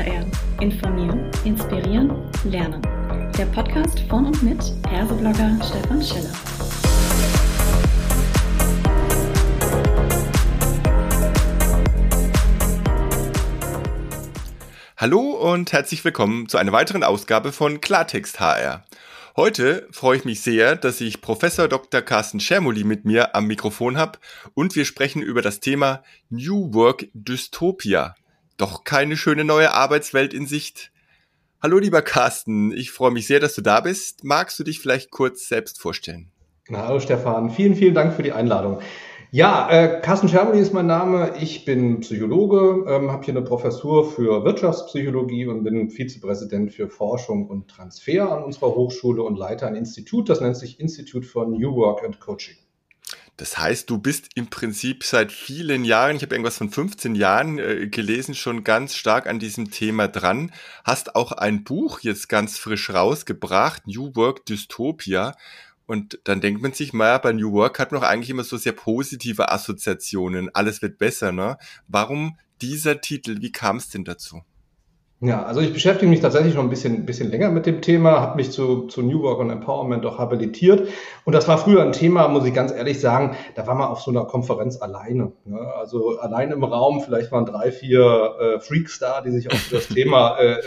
HR. Informieren, inspirieren, lernen. Der Podcast von und mit Persoblogger Stefan Schiller. Hallo und herzlich willkommen zu einer weiteren Ausgabe von Klartext HR. Heute freue ich mich sehr, dass ich Professor Dr. Carsten Schermuli mit mir am Mikrofon habe und wir sprechen über das Thema New Work Dystopia. Doch keine schöne neue Arbeitswelt in Sicht. Hallo lieber Carsten, ich freue mich sehr, dass du da bist. Magst du dich vielleicht kurz selbst vorstellen? hallo Stefan, vielen, vielen Dank für die Einladung. Ja, äh, Carsten Schermoli ist mein Name. Ich bin Psychologe, ähm, habe hier eine Professur für Wirtschaftspsychologie und bin Vizepräsident für Forschung und Transfer an unserer Hochschule und leite ein Institut, das nennt sich Institute for New Work and Coaching. Das heißt, du bist im Prinzip seit vielen Jahren, ich habe irgendwas von 15 Jahren äh, gelesen, schon ganz stark an diesem Thema dran. Hast auch ein Buch jetzt ganz frisch rausgebracht, New Work Dystopia. Und dann denkt man sich, naja, bei New Work hat man doch eigentlich immer so sehr positive Assoziationen. Alles wird besser, ne? Warum dieser Titel? Wie kam es denn dazu? Ja, also ich beschäftige mich tatsächlich schon ein bisschen, bisschen länger mit dem Thema, habe mich zu, zu New Work und Empowerment auch habilitiert. Und das war früher ein Thema, muss ich ganz ehrlich sagen, da war man auf so einer Konferenz alleine. Ne? Also allein im Raum, vielleicht waren drei, vier äh, Freaks da, die sich auch für das Thema äh, äh,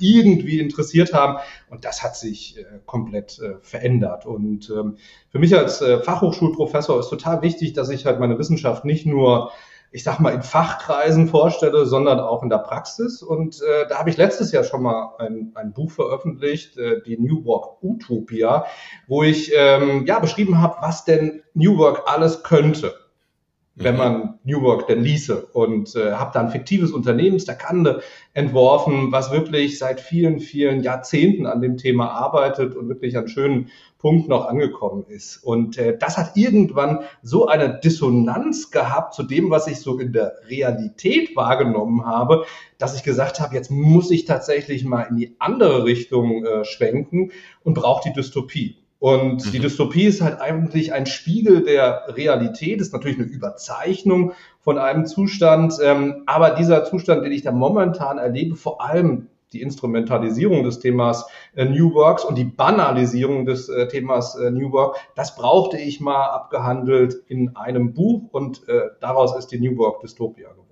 irgendwie interessiert haben. Und das hat sich äh, komplett äh, verändert. Und ähm, für mich als äh, Fachhochschulprofessor ist total wichtig, dass ich halt meine Wissenschaft nicht nur ich sag mal, in Fachkreisen vorstelle, sondern auch in der Praxis. Und äh, da habe ich letztes Jahr schon mal ein, ein Buch veröffentlicht, äh, die New Work Utopia, wo ich ähm, ja beschrieben habe, was denn New Work alles könnte wenn mhm. man New Work denn ließe und äh, habe da ein fiktives Unternehmen, Stakande, entworfen, was wirklich seit vielen, vielen Jahrzehnten an dem Thema arbeitet und wirklich an schönen Punkten noch angekommen ist. Und äh, das hat irgendwann so eine Dissonanz gehabt zu dem, was ich so in der Realität wahrgenommen habe, dass ich gesagt habe, jetzt muss ich tatsächlich mal in die andere Richtung äh, schwenken und brauche die Dystopie. Und mhm. die Dystopie ist halt eigentlich ein Spiegel der Realität, ist natürlich eine Überzeichnung von einem Zustand. Ähm, aber dieser Zustand, den ich da momentan erlebe, vor allem die Instrumentalisierung des Themas äh, New Works und die Banalisierung des äh, Themas äh, New Work, das brauchte ich mal abgehandelt in einem Buch und äh, daraus ist die New Work Dystopia geworden.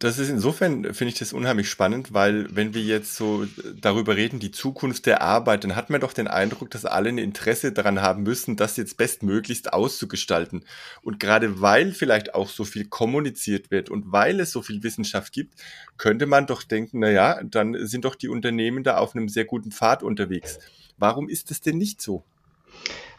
Das ist insofern, finde ich das unheimlich spannend, weil wenn wir jetzt so darüber reden, die Zukunft der Arbeit, dann hat man doch den Eindruck, dass alle ein Interesse daran haben müssen, das jetzt bestmöglichst auszugestalten. Und gerade weil vielleicht auch so viel kommuniziert wird und weil es so viel Wissenschaft gibt, könnte man doch denken, na ja, dann sind doch die Unternehmen da auf einem sehr guten Pfad unterwegs. Warum ist es denn nicht so?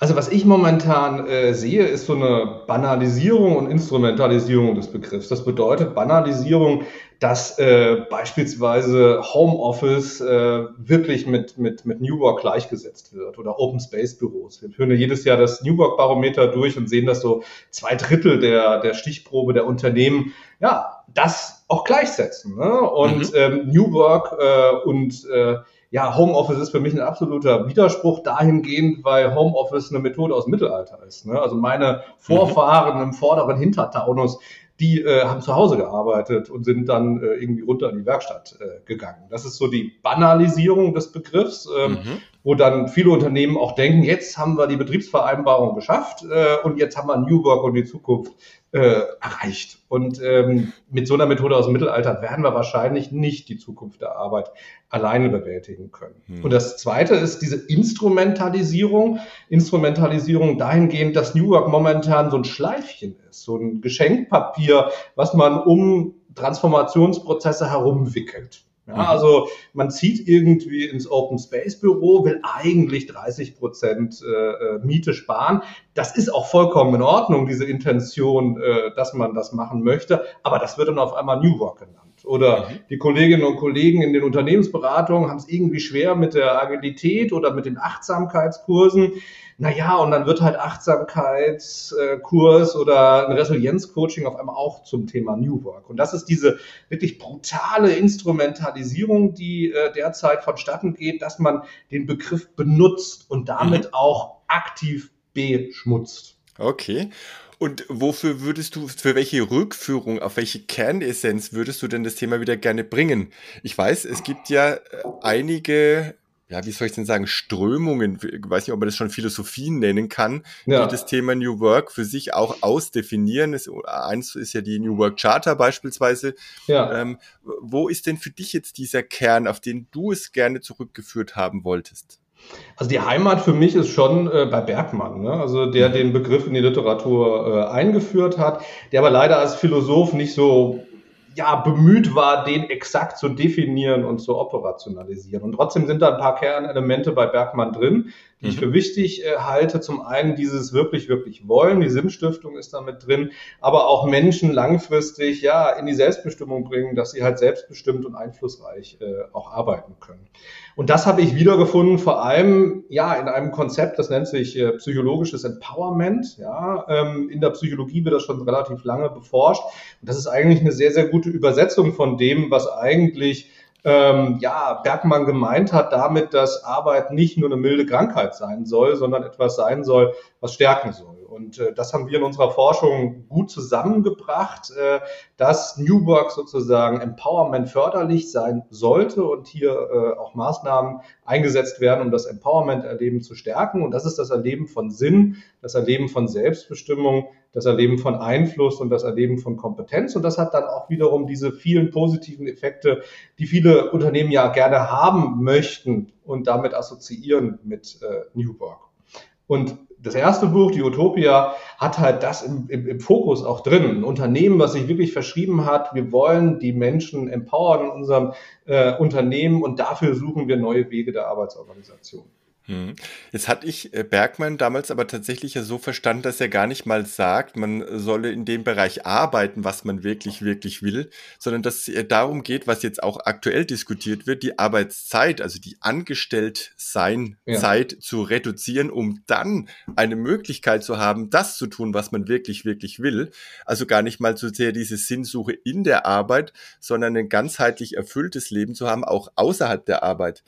Also was ich momentan äh, sehe, ist so eine Banalisierung und Instrumentalisierung des Begriffs. Das bedeutet Banalisierung, dass äh, beispielsweise Homeoffice äh, wirklich mit, mit, mit New Work gleichgesetzt wird oder Open Space Büros. Wir führen ja jedes Jahr das New Work Barometer durch und sehen, dass so zwei Drittel der, der Stichprobe der Unternehmen ja das auch gleichsetzen. Ne? Und mhm. ähm, New Work äh, und äh, ja, Homeoffice ist für mich ein absoluter Widerspruch dahingehend, weil Homeoffice eine Methode aus dem Mittelalter ist. Ne? Also meine Vorfahren im vorderen Hintertaunus, die äh, haben zu Hause gearbeitet und sind dann äh, irgendwie runter in die Werkstatt äh, gegangen. Das ist so die Banalisierung des Begriffs, ähm, mhm. Wo dann viele Unternehmen auch denken, jetzt haben wir die Betriebsvereinbarung geschafft äh, und jetzt haben wir New Work und die Zukunft äh, erreicht. Und ähm, mit so einer Methode aus dem Mittelalter werden wir wahrscheinlich nicht die Zukunft der Arbeit alleine bewältigen können. Hm. Und das Zweite ist diese Instrumentalisierung. Instrumentalisierung dahingehend, dass New Work momentan so ein Schleifchen ist, so ein Geschenkpapier, was man um Transformationsprozesse herumwickelt. Ja, mhm. also man zieht irgendwie ins Open Space Büro, will eigentlich 30 Prozent äh, äh, Miete sparen. Das ist auch vollkommen in Ordnung, diese Intention, äh, dass man das machen möchte. Aber das wird dann auf einmal New Work genannt. Oder mhm. die Kolleginnen und Kollegen in den Unternehmensberatungen haben es irgendwie schwer mit der Agilität oder mit den Achtsamkeitskursen. Naja, und dann wird halt Achtsamkeitskurs oder ein Resilienzcoaching auf einmal auch zum Thema New Work. Und das ist diese wirklich brutale Instrumentalisierung, die äh, derzeit vonstatten geht, dass man den Begriff benutzt und damit mhm. auch aktiv beschmutzt. Okay. Und wofür würdest du, für welche Rückführung, auf welche Kernessenz würdest du denn das Thema wieder gerne bringen? Ich weiß, es gibt ja äh, einige ja, wie soll ich denn sagen, Strömungen, ich weiß nicht, ob man das schon Philosophien nennen kann, ja. die das Thema New Work für sich auch ausdefinieren. Es, eins ist ja die New Work Charter beispielsweise. Ja. Ähm, wo ist denn für dich jetzt dieser Kern, auf den du es gerne zurückgeführt haben wolltest? Also die Heimat für mich ist schon äh, bei Bergmann, ne? also der mhm. den Begriff in die Literatur äh, eingeführt hat, der aber leider als Philosoph nicht so ja, bemüht war, den exakt zu definieren und zu operationalisieren. Und trotzdem sind da ein paar Kernelemente bei Bergmann drin, die mhm. ich für wichtig äh, halte. Zum einen dieses wirklich, wirklich wollen, die Sinnstiftung ist damit drin, aber auch Menschen langfristig ja in die Selbstbestimmung bringen, dass sie halt selbstbestimmt und einflussreich äh, auch arbeiten können. Und das habe ich wiedergefunden, vor allem ja in einem Konzept, das nennt sich äh, psychologisches Empowerment. Ja, ähm, in der Psychologie wird das schon relativ lange beforscht. Und das ist eigentlich eine sehr, sehr gute Übersetzung von dem, was eigentlich ähm, ja, Bergmann gemeint hat damit, dass Arbeit nicht nur eine milde Krankheit sein soll, sondern etwas sein soll, was stärken soll. Und äh, das haben wir in unserer Forschung gut zusammengebracht, äh, dass New Work sozusagen Empowerment förderlich sein sollte und hier äh, auch Maßnahmen eingesetzt werden, um das Empowerment-Erleben zu stärken. Und das ist das Erleben von Sinn, das Erleben von Selbstbestimmung, das Erleben von Einfluss und das Erleben von Kompetenz. Und das hat dann auch wiederum diese vielen positiven Effekte, die viele Unternehmen ja gerne haben möchten und damit assoziieren mit äh, New Work. Und das erste Buch, die Utopia, hat halt das im, im, im, Fokus auch drin. Ein Unternehmen, was sich wirklich verschrieben hat, wir wollen die Menschen empowern in unserem äh, Unternehmen und dafür suchen wir neue Wege der Arbeitsorganisation. Hm. Jetzt hatte ich äh, Bergmann damals aber tatsächlich ja so verstanden, dass er gar nicht mal sagt, man solle in dem Bereich arbeiten, was man wirklich, wirklich will, sondern dass es darum geht, was jetzt auch aktuell diskutiert wird, die Arbeitszeit, also die Angestelltsein-Zeit ja. zu reduzieren, um dann eine Möglichkeit zu haben, das zu tun, was man wirklich, wirklich will. Also gar nicht mal so sehr diese Sinnsuche in der Arbeit, sondern ein ganzheitlich erfülltes Leben zu haben, auch außerhalb der Arbeit.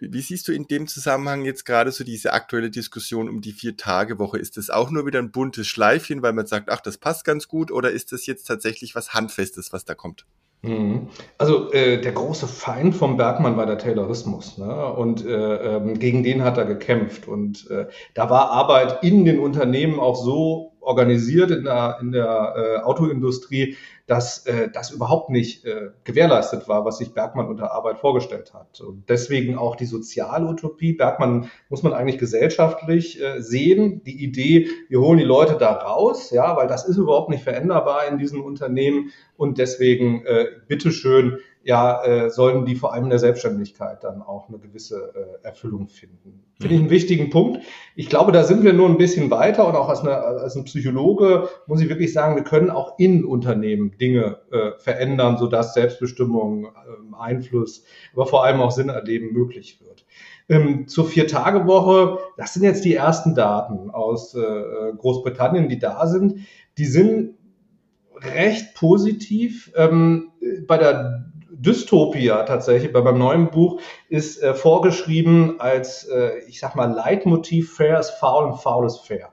Wie siehst du in dem Zusammenhang jetzt gerade so diese aktuelle Diskussion um die Vier-Tage-Woche? Ist das auch nur wieder ein buntes Schleifchen, weil man sagt, ach, das passt ganz gut, oder ist das jetzt tatsächlich was Handfestes, was da kommt? Mhm. Also äh, der große Feind vom Bergmann war der Taylorismus ne? und äh, ähm, gegen den hat er gekämpft und äh, da war Arbeit in den Unternehmen auch so organisiert in der, in der äh, Autoindustrie, dass äh, das überhaupt nicht äh, gewährleistet war, was sich Bergmann unter Arbeit vorgestellt hat. Und deswegen auch die Sozialutopie. Bergmann muss man eigentlich gesellschaftlich äh, sehen. Die Idee, wir holen die Leute da raus, ja, weil das ist überhaupt nicht veränderbar in diesen Unternehmen. Und deswegen, äh, bitteschön, ja, äh, sollten die vor allem in der Selbstständigkeit dann auch eine gewisse äh, Erfüllung finden. Finde ich einen wichtigen Punkt. Ich glaube, da sind wir nur ein bisschen weiter und auch als, eine, als ein Psychologe muss ich wirklich sagen, wir können auch in Unternehmen Dinge äh, verändern, sodass Selbstbestimmung, äh, Einfluss, aber vor allem auch Sinnerleben möglich wird. Ähm, zur Vier-Tage-Woche, das sind jetzt die ersten Daten aus äh, Großbritannien, die da sind. Die sind recht positiv. Ähm, bei der Dystopia tatsächlich, bei meinem neuen Buch, ist äh, vorgeschrieben als, äh, ich sag mal, Leitmotiv Fair ist faul und faul ist fair.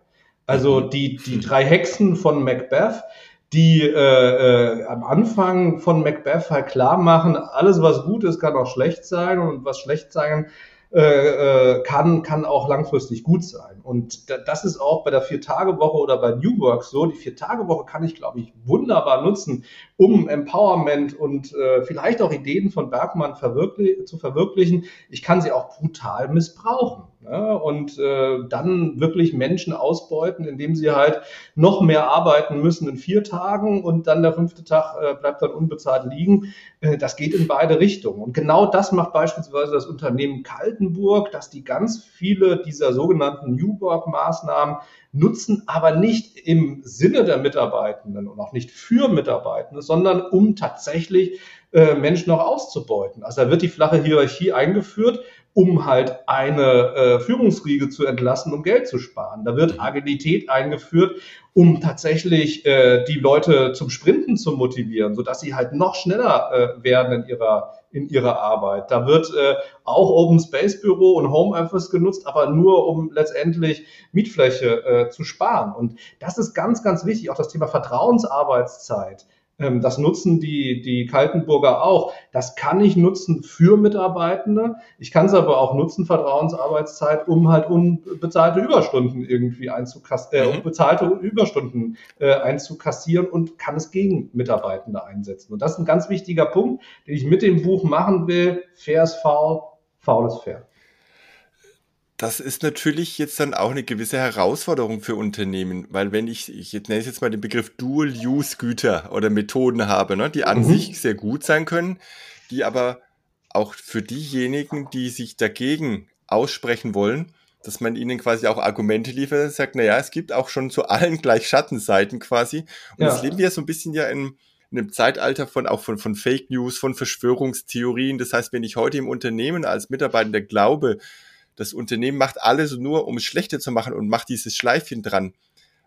Also mhm. die, die drei Hexen von Macbeth, die äh, äh, am Anfang von Macbeth halt klar machen, alles was gut ist, kann auch schlecht sein und was schlecht sein äh, äh, kann, kann auch langfristig gut sein. Und das ist auch bei der Vier-Tage-Woche oder bei New Work so. Die Vier-Tage-Woche kann ich, glaube ich, wunderbar nutzen, um Empowerment und äh, vielleicht auch Ideen von Bergmann verwirklich zu verwirklichen. Ich kann sie auch brutal missbrauchen. Ne? Und äh, dann wirklich Menschen ausbeuten, indem sie halt noch mehr arbeiten müssen in vier Tagen und dann der fünfte Tag äh, bleibt dann unbezahlt liegen. Äh, das geht in beide Richtungen. Und genau das macht beispielsweise das Unternehmen Kaltenburg, dass die ganz viele dieser sogenannten New Work-Maßnahmen nutzen, aber nicht im Sinne der Mitarbeitenden und auch nicht für Mitarbeitende, sondern um tatsächlich äh, Menschen auch auszubeuten. Also da wird die flache Hierarchie eingeführt um halt eine äh, Führungsriege zu entlassen, um Geld zu sparen. Da wird Agilität eingeführt, um tatsächlich äh, die Leute zum Sprinten zu motivieren, sodass sie halt noch schneller äh, werden in ihrer in ihrer Arbeit. Da wird äh, auch Open Space Büro und Homeoffice genutzt, aber nur um letztendlich Mietfläche äh, zu sparen. Und das ist ganz, ganz wichtig. Auch das Thema Vertrauensarbeitszeit das nutzen die, die Kaltenburger auch. Das kann ich nutzen für Mitarbeitende. Ich kann es aber auch nutzen, Vertrauensarbeitszeit, um halt unbezahlte Überstunden irgendwie einzukassieren, äh, mhm. bezahlte Überstunden äh, einzukassieren und kann es gegen Mitarbeitende einsetzen. Und das ist ein ganz wichtiger Punkt, den ich mit dem Buch machen will. Fair ist faul, faul ist fair. Das ist natürlich jetzt dann auch eine gewisse Herausforderung für Unternehmen, weil wenn ich, ich nenne es jetzt mal den Begriff Dual-Use-Güter oder Methoden habe, ne, die an mhm. sich sehr gut sein können, die aber auch für diejenigen, die sich dagegen aussprechen wollen, dass man ihnen quasi auch Argumente liefert und sagt, naja, es gibt auch schon zu allen gleich Schattenseiten quasi. Und ja. das leben wir so ein bisschen ja in, in einem Zeitalter von auch von, von Fake News, von Verschwörungstheorien. Das heißt, wenn ich heute im Unternehmen als Mitarbeiter glaube, das Unternehmen macht alles nur, um es schlechter zu machen und macht dieses Schleifchen dran.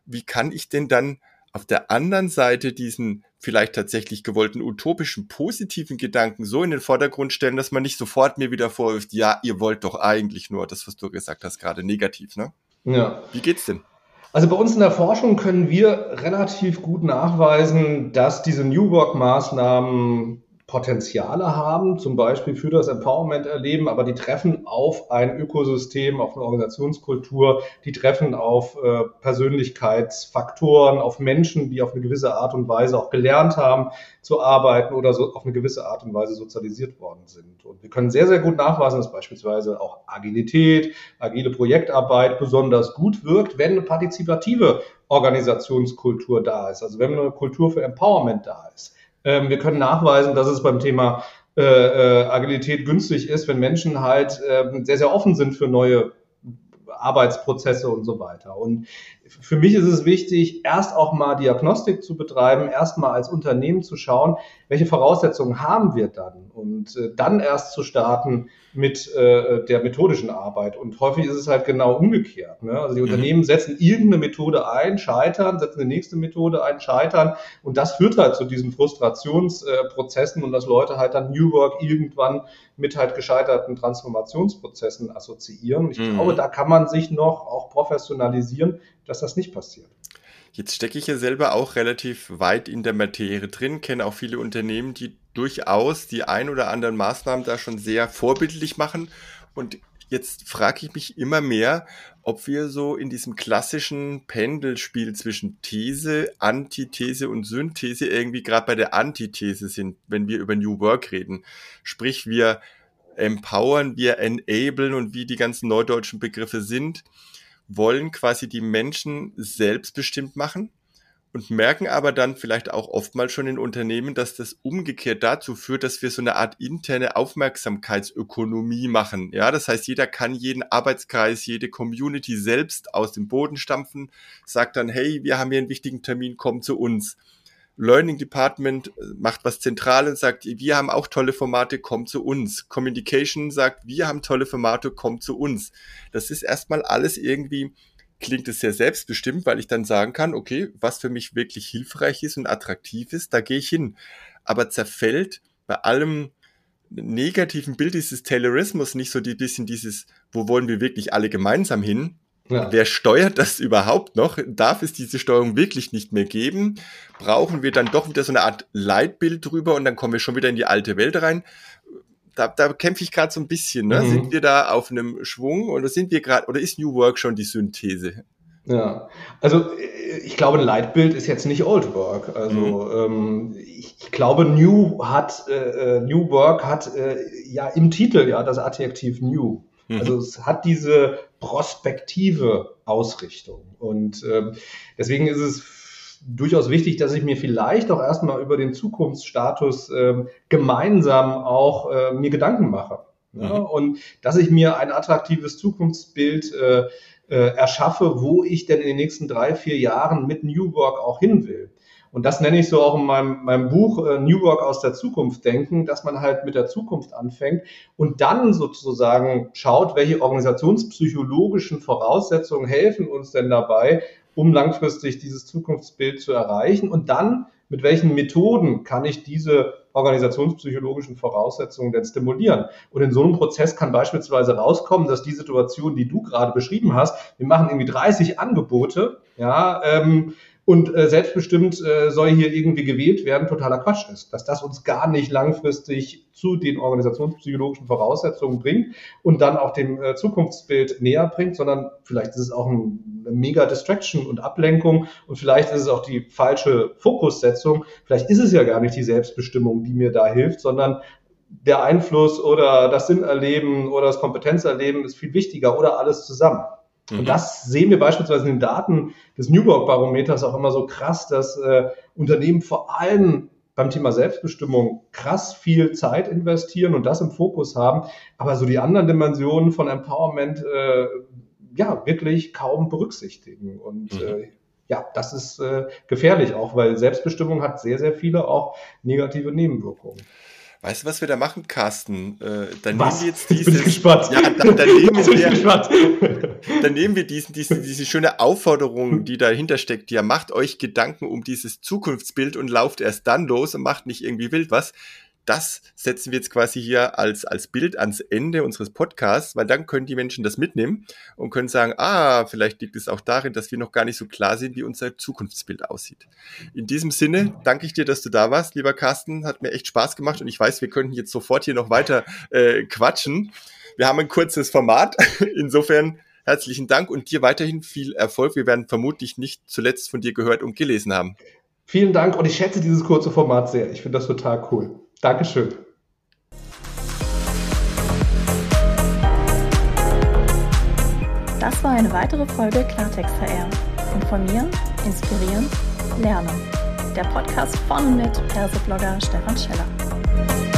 Wie kann ich denn dann auf der anderen Seite diesen vielleicht tatsächlich gewollten utopischen, positiven Gedanken so in den Vordergrund stellen, dass man nicht sofort mir wieder vorwirft, ja, ihr wollt doch eigentlich nur das, was du gesagt hast, gerade negativ, ne? Ja. Wie geht's denn? Also bei uns in der Forschung können wir relativ gut nachweisen, dass diese New Work-Maßnahmen Potenziale haben, zum Beispiel für das Empowerment erleben, aber die treffen auf ein Ökosystem, auf eine Organisationskultur, die treffen auf äh, Persönlichkeitsfaktoren, auf Menschen, die auf eine gewisse Art und Weise auch gelernt haben zu arbeiten oder so auf eine gewisse Art und Weise sozialisiert worden sind. Und wir können sehr, sehr gut nachweisen, dass beispielsweise auch Agilität, agile Projektarbeit besonders gut wirkt, wenn eine partizipative Organisationskultur da ist, also wenn eine Kultur für Empowerment da ist. Ähm, wir können nachweisen, dass es beim Thema äh, äh, Agilität günstig ist, wenn Menschen halt äh, sehr, sehr offen sind für neue Arbeitsprozesse und so weiter. Und für mich ist es wichtig, erst auch mal Diagnostik zu betreiben, erst mal als Unternehmen zu schauen, welche Voraussetzungen haben wir dann und äh, dann erst zu starten mit äh, der methodischen Arbeit. Und häufig ist es halt genau umgekehrt. Ne? Also die mhm. Unternehmen setzen irgendeine Methode ein, scheitern, setzen eine nächste Methode ein, scheitern. Und das führt halt zu diesen Frustrationsprozessen äh, und dass Leute halt dann New Work irgendwann mit halt gescheiterten Transformationsprozessen assoziieren. Ich mhm. glaube, da kann man sich noch auch professionalisieren, dass das nicht passiert. Jetzt stecke ich ja selber auch relativ weit in der Materie drin, kenne auch viele Unternehmen, die durchaus die ein oder anderen Maßnahmen da schon sehr vorbildlich machen. Und jetzt frage ich mich immer mehr, ob wir so in diesem klassischen Pendelspiel zwischen These, Antithese und Synthese irgendwie gerade bei der Antithese sind, wenn wir über New Work reden. Sprich, wir empowern, wir enablen und wie die ganzen neudeutschen Begriffe sind wollen quasi die Menschen selbstbestimmt machen und merken aber dann vielleicht auch oftmals schon in Unternehmen, dass das umgekehrt dazu führt, dass wir so eine Art interne Aufmerksamkeitsökonomie machen. Ja, das heißt, jeder kann jeden Arbeitskreis, jede Community selbst aus dem Boden stampfen, sagt dann, hey, wir haben hier einen wichtigen Termin, komm zu uns. Learning Department äh, macht was Zentrales, sagt, wir haben auch tolle Formate, komm zu uns. Communication sagt, wir haben tolle Formate, komm zu uns. Das ist erstmal alles irgendwie, klingt es sehr selbstbestimmt, weil ich dann sagen kann, okay, was für mich wirklich hilfreich ist und attraktiv ist, da gehe ich hin. Aber zerfällt bei allem negativen Bild dieses Taylorismus nicht so ein bisschen dieses, wo wollen wir wirklich alle gemeinsam hin, ja. Wer steuert das überhaupt noch? Darf es diese Steuerung wirklich nicht mehr geben? Brauchen wir dann doch wieder so eine Art Leitbild drüber und dann kommen wir schon wieder in die alte Welt rein? Da, da kämpfe ich gerade so ein bisschen. Ne? Mhm. Sind wir da auf einem Schwung oder sind wir gerade oder ist New Work schon die Synthese? Ja, also ich glaube, ein Leitbild ist jetzt nicht Old Work. Also mhm. ähm, ich, ich, glaube, New hat äh, äh New Work hat äh, ja im Titel ja das Adjektiv New. Mhm. Also es hat diese prospektive Ausrichtung. Und ähm, deswegen ist es durchaus wichtig, dass ich mir vielleicht auch erstmal über den Zukunftsstatus ähm, gemeinsam auch äh, mir Gedanken mache. Ja? Mhm. Und dass ich mir ein attraktives Zukunftsbild äh, äh, erschaffe, wo ich denn in den nächsten drei, vier Jahren mit New Work auch hin will. Und das nenne ich so auch in meinem, meinem Buch äh, New Work aus der Zukunft denken, dass man halt mit der Zukunft anfängt und dann sozusagen schaut, welche organisationspsychologischen Voraussetzungen helfen uns denn dabei, um langfristig dieses Zukunftsbild zu erreichen und dann mit welchen Methoden kann ich diese organisationspsychologischen Voraussetzungen denn stimulieren. Und in so einem Prozess kann beispielsweise rauskommen, dass die Situation, die du gerade beschrieben hast, wir machen irgendwie 30 Angebote, ja, ähm, und äh, selbstbestimmt äh, soll hier irgendwie gewählt werden, totaler Quatsch ist. Dass das uns gar nicht langfristig zu den organisationspsychologischen Voraussetzungen bringt und dann auch dem äh, Zukunftsbild näher bringt, sondern vielleicht ist es auch ein, eine mega Distraction und Ablenkung und vielleicht ist es auch die falsche Fokussetzung. Vielleicht ist es ja gar nicht die Selbstbestimmung, die mir da hilft, sondern der Einfluss oder das Sinnerleben oder das Kompetenzerleben ist viel wichtiger oder alles zusammen. Und mhm. das sehen wir beispielsweise in den Daten des Newborg-Barometers auch immer so krass, dass äh, Unternehmen vor allem beim Thema Selbstbestimmung krass viel Zeit investieren und das im Fokus haben, aber so die anderen Dimensionen von Empowerment äh, ja wirklich kaum berücksichtigen. Und mhm. äh, ja, das ist äh, gefährlich auch, weil Selbstbestimmung hat sehr, sehr viele auch negative Nebenwirkungen. Weißt du, was wir da machen, Carsten? Äh, dann was? nehmen wir jetzt dieses. Bin gespannt. Ja, dann, dann nehmen wir, dann nehmen wir diesen, diese, diese schöne Aufforderung, die dahinter steckt. Ja, macht euch Gedanken um dieses Zukunftsbild und lauft erst dann los und macht nicht irgendwie wild was das setzen wir jetzt quasi hier als, als Bild ans Ende unseres Podcasts, weil dann können die Menschen das mitnehmen und können sagen, ah, vielleicht liegt es auch darin, dass wir noch gar nicht so klar sind, wie unser Zukunftsbild aussieht. In diesem Sinne danke ich dir, dass du da warst, lieber Carsten. Hat mir echt Spaß gemacht und ich weiß, wir könnten jetzt sofort hier noch weiter äh, quatschen. Wir haben ein kurzes Format. Insofern herzlichen Dank und dir weiterhin viel Erfolg. Wir werden vermutlich nicht zuletzt von dir gehört und gelesen haben. Vielen Dank und ich schätze dieses kurze Format sehr. Ich finde das total cool. Dankeschön. Das war eine weitere Folge Klartext HR. Informieren, inspirieren, lernen. Der Podcast von und mit Perseblogger Stefan Scheller.